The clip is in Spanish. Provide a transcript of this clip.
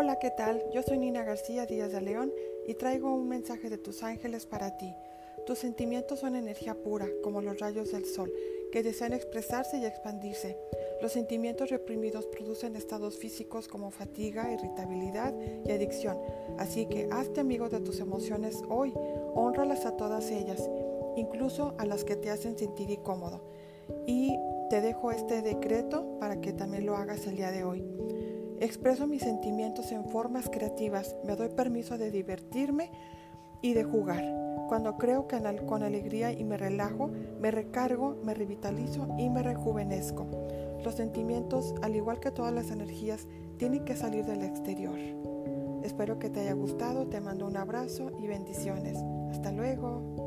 Hola, ¿qué tal? Yo soy Nina García Díaz de León y traigo un mensaje de tus ángeles para ti. Tus sentimientos son energía pura, como los rayos del sol, que desean expresarse y expandirse. Los sentimientos reprimidos producen estados físicos como fatiga, irritabilidad y adicción. Así que hazte amigo de tus emociones hoy, honralas a todas ellas, incluso a las que te hacen sentir incómodo. Y te dejo este decreto para que también lo hagas el día de hoy. Expreso mis sentimientos en formas creativas, me doy permiso de divertirme y de jugar. Cuando creo que con alegría y me relajo, me recargo, me revitalizo y me rejuvenezco. Los sentimientos, al igual que todas las energías, tienen que salir del exterior. Espero que te haya gustado, te mando un abrazo y bendiciones. Hasta luego.